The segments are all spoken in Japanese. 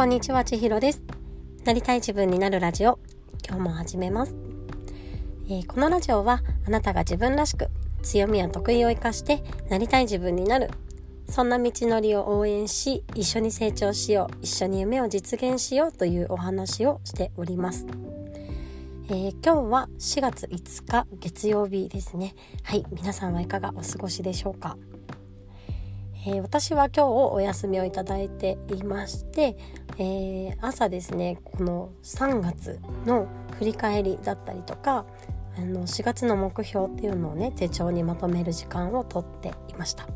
こんにちは、ちひろです。なりたい自分になるラジオ、今日も始めます。えー、このラジオは、あなたが自分らしく、強みや得意を生かして、なりたい自分になる、そんな道のりを応援し、一緒に成長しよう、一緒に夢を実現しようというお話をしております。えー、今日は4月5日月曜日ですね。はい、皆さんはいかがお過ごしでしょうか？えー、私は今日お休みをいただいていまして、えー、朝ですねこの3月の振り返りだったりとかあの4月の目標っていうのをね手帳にまとめる時間をとっていました。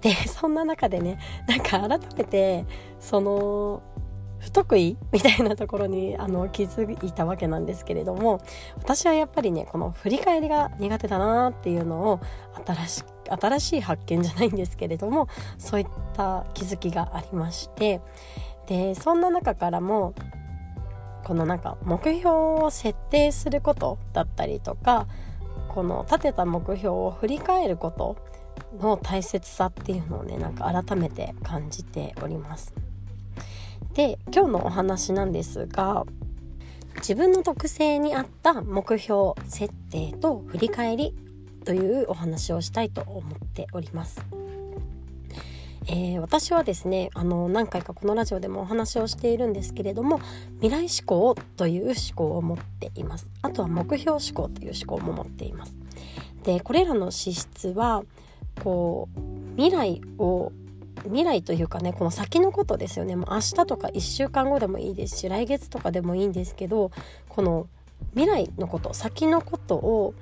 で そんな中でねなんか改めてその不得意みたいなところにあの気づいたわけなんですけれども私はやっぱりねこの振り返りが苦手だなっていうのを新しく新しい発見じゃないんですけれどもそういった気づきがありましてでそんな中からもこのなんか目標を設定することだったりとかこの立てた目標を振り返ることの大切さっていうのをねなんか改めて感じております。で今日のお話なんですが自分の特性に合った目標設定と振り返りというお話をしたいと思っております。えー、私はですねあの何回かこのラジオでもお話をしているんですけれども未来思考という思考を持っています。あとは目標思考という思考も持っています。でこれらの資質はこう未来を未来というかねこの先のことですよね。もう明日とか1週間後でもいいですし来月とかでもいいんですけどこの未来のこと先のことを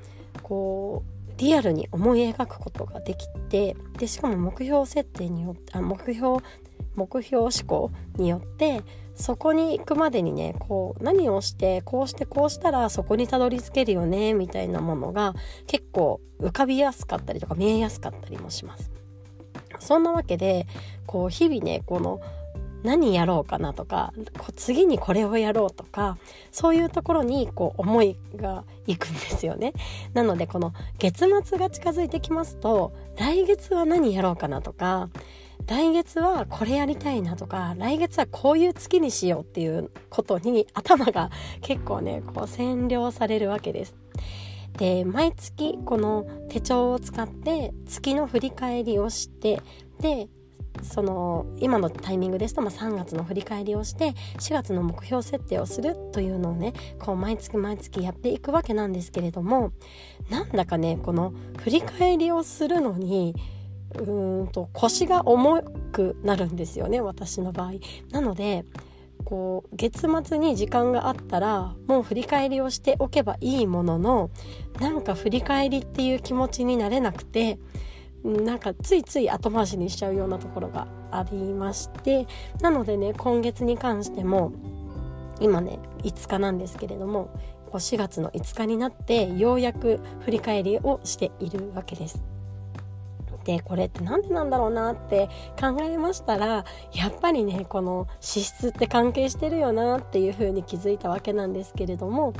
こうリアルに思い描くことができてでしかも目標設定によってあ目標目標思考によってそこに行くまでにねこう何をしてこうしてこうしたらそこにたどり着けるよねみたいなものが結構浮かびやすかったりとか見えやすかったりもします。そんなわけでこう日々ねこの何やろうかなとか次にこれをやろうとかそういうところにこう思いがいくんですよね。なのでこの月末が近づいてきますと来月は何やろうかなとか来月はこれやりたいなとか来月はこういう月にしようっていうことに頭が 結構ねこう占領されるわけです。で毎月この手帳を使って月の振り返りをしてでその今のタイミングですと、まあ、3月の振り返りをして4月の目標設定をするというのをねこう毎月毎月やっていくわけなんですけれどもなんだかねこの振り返りをするのにうーんと腰が重くなるんですよね私の場合。なのでこう月末に時間があったらもう振り返りをしておけばいいもののなんか振り返りっていう気持ちになれなくてなんかついつい後回しにしちゃうようなところがありましてなのでね今月に関しても今ね5日なんですけれども4月の5日になってようやく振り返りをしているわけです。でこれって何でなんだろうなって考えましたらやっぱりねこの資質って関係してるよなっていうふうに気づいたわけなんですけれども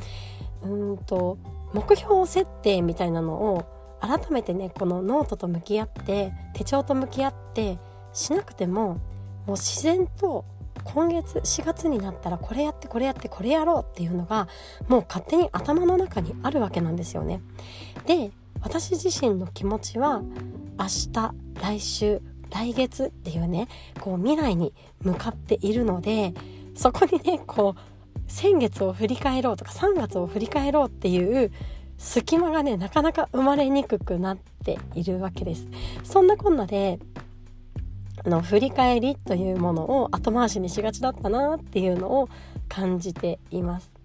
うんと目標設定みたいなのを改めてねこのノートと向き合って手帳と向き合ってしなくてももう自然と今月4月になったらこれやってこれやってこれやろうっていうのがもう勝手に頭の中にあるわけなんですよね。で私自身の気持ちは明日来週来月っていうねこう未来に向かっているのでそこにねこう先月を振り返ろうとか3月を振り返ろうっていう隙間がねなかなか生まれにくくなっているわけです。そんなこんなであの振り返りというものを後回しにしがちだったなっていうのを感じています。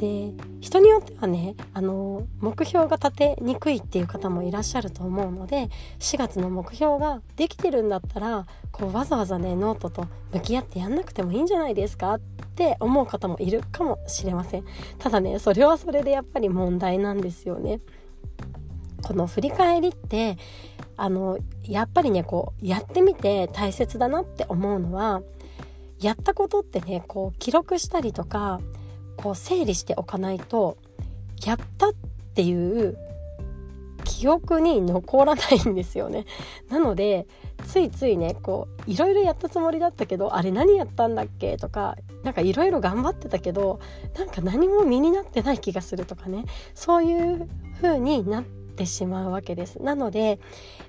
で人によってはねあの目標が立てにくいっていう方もいらっしゃると思うので4月の目標ができてるんだったらこうわざわざねノートと向き合ってやんなくてもいいんじゃないですかって思う方もいるかもしれません。ただねそれはそれでやっぱり問題なんですよね。この振り返りってあのやっぱりねこうやってみて大切だなって思うのはやったことってねこう記録したりとかこう整理しておかないとやったっていう記憶に残らないんですよね。なのでついついねこういろいろやったつもりだったけどあれ何やったんだっけとかなんかいろいろ頑張ってたけどなんか何も身になってない気がするとかねそういう風になってしまうわけです。なので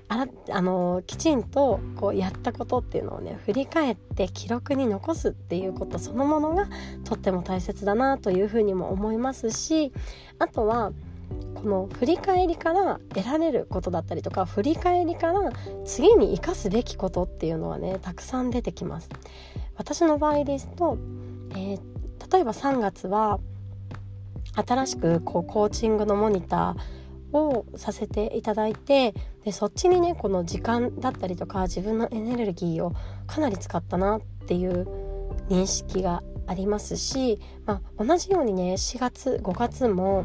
あらあのきちんとこうやったことっていうのをね振り返って記録に残すっていうことそのものがとっても大切だなというふうにも思いますしあとはこの振り返りから得られることだったりとか振り返りから次に生かすべきことっていうのはねたくさん出てきます私の場合ですと、えー、例えば3月は新しくこうコーチングのモニターをさせていただいてでそっちにねこの時間だったりとか自分のエネルギーをかなり使ったなっていう認識がありますし、まあ、同じようにね4月5月も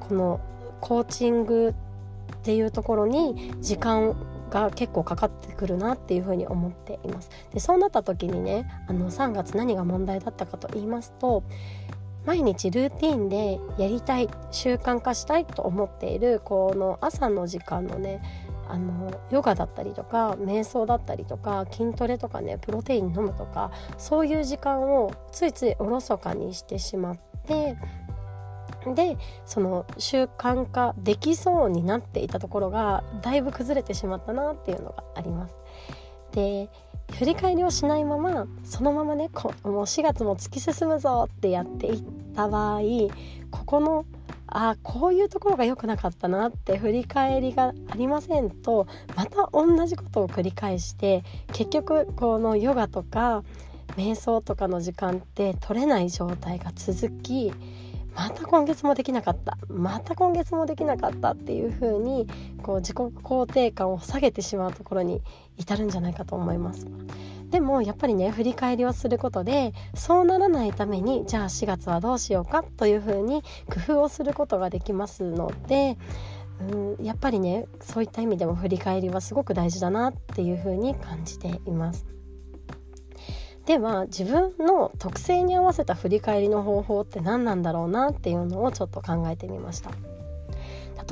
このコーチングっていうところに時間が結構かかってくるなっていうふうに思っています。でそうなった時にねあの3月何が問題だったかと言いますと毎日ルーティンでやりたい習慣化したいと思っているこの朝の時間のねあのヨガだったりとか瞑想だったりとか筋トレとかねプロテイン飲むとかそういう時間をついついおろそかにしてしまってでその習慣化できそうになっていたところがだいぶ崩れてしまったなっていうのがあります。で振り返りをしないままそのままねこもう4月も突き進むぞってやっていった場合ここのあこういうところが良くなかったなって振り返りがありませんとまた同じことを繰り返して結局このヨガとか瞑想とかの時間って取れない状態が続きまた今月もできなかったまた今月もできなかったっていう風にこう自己肯定感を下げてしまうところに至るんじゃないかと思いますでもやっぱりね振り返りをすることでそうならないためにじゃあ4月はどうしようかという風に工夫をすることができますのでうんやっぱりねそういった意味でも振り返りはすごく大事だなっていう風に感じています。では自分の特性に合わせた振り返りの方法って何なんだろうなっていうのをちょっと考えてみました。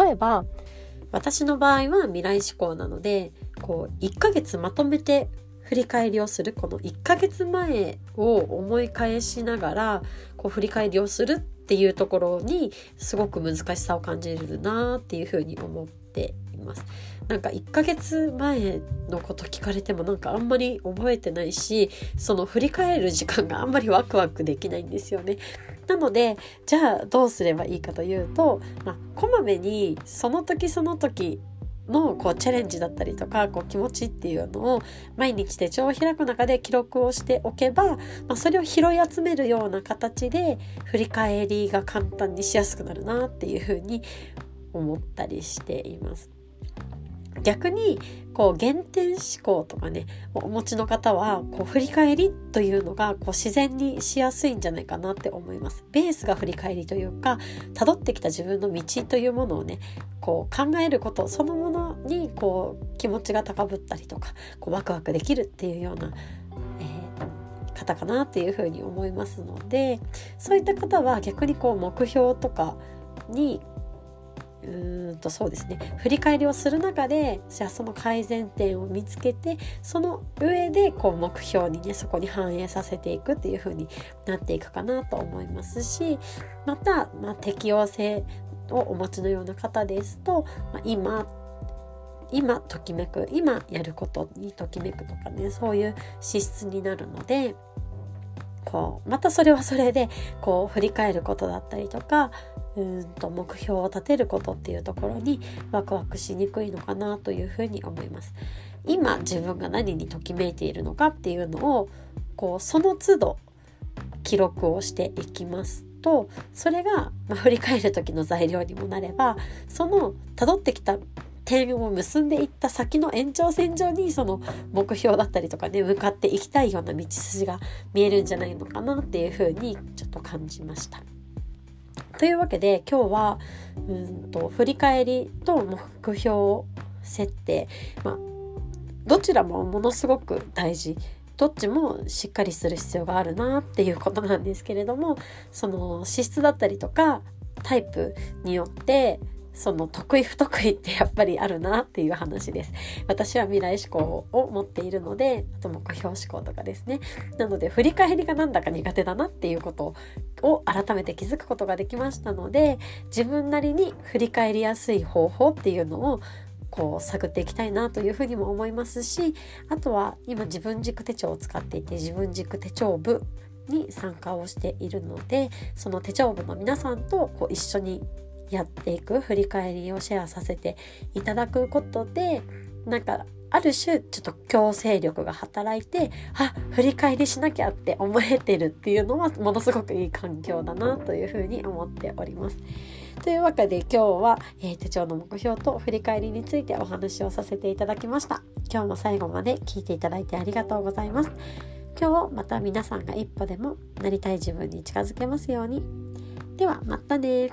例えば私の場合は未来志向なのでこう1ヶ月まとめて振り返りをする。この1ヶ月前を思い返しながらこう振り返りをするっていうところにすごく難しさを感じるなっていうふうに思っています。なんか1ヶ月前のこと聞かれてもなんかあんまり覚えてないしその振り返る時間があんまりワクワクできないんですよね。なのでじゃあどうすればいいかというと、まあ、こまめにその時その時のこうチャレンジだったりとかこう気持ちっていうのを毎日手帳を開く中で記録をしておけば、まあ、それを拾い集めるような形で振り返りが簡単にしやすくなるなっていうふうに思ったりしています。逆にこう原点思考とかねお持ちの方はこう振り返りというのがこう自然にしやすいんじゃないかなって思います。ベースが振り返りというか辿ってきた自分の道というものをねこう考えることそのものにこう気持ちが高ぶったりとかこうワクワクできるっていうような、えー、方かなっていうふうに思いますのでそういった方は逆にこう目標とかにうーんとそうですね振り返りをする中でじゃあその改善点を見つけてその上でこう目標にねそこに反映させていくっていう風になっていくかなと思いますしまた、まあ、適応性をお持ちのような方ですと、まあ、今今ときめく今やることにときめくとかねそういう資質になるのでこうまたそれはそれでこう振り返ることだったりとかうんと目標を立てることっていうところにワクワクしにくいのかなというふうに思います。今自分が何にときめいているのかっていうのをこうその都度記録をしていきますとそれが、まあ、振り返る時の材料にもなればその辿ってきた点を結んでいった先の延長線上にその目標だったりとかね向かっていきたいような道筋が見えるんじゃないのかなっていうふうにちょっと感じました。というわけで今日はうんと振り返りと目標設定、まあ、どちらもものすごく大事どっちもしっかりする必要があるなっていうことなんですけれどもその資質だったりとかタイプによってその得意不得意ってやっぱりあるなっていう話です。私は未来志向を持っているので、あと目標志向とかですね。なので振り返りがなんだか苦手だなっていうことを改めて気づくことができましたので、自分なりに振り返りやすい方法っていうのをこう探っていきたいなというふうにも思いますしあとは今自分軸手帳を使っていて自分軸手帳部に参加をしているのでその手帳部の皆さんとこう一緒にやっていく振り返りをシェアさせていただくことでなんかある種ちょっと強制力が働いてあ振り返りしなきゃって思えてるっていうのはものすごくいい環境だなというふうに思っております。というわけで今日は、えー、手帳の目標と振り返りについてお話をさせていただきました。今日も最後まで聞いていただいてありがとうございます。今日また皆さんが一歩でもなりたい自分に近づけますように。ではまたね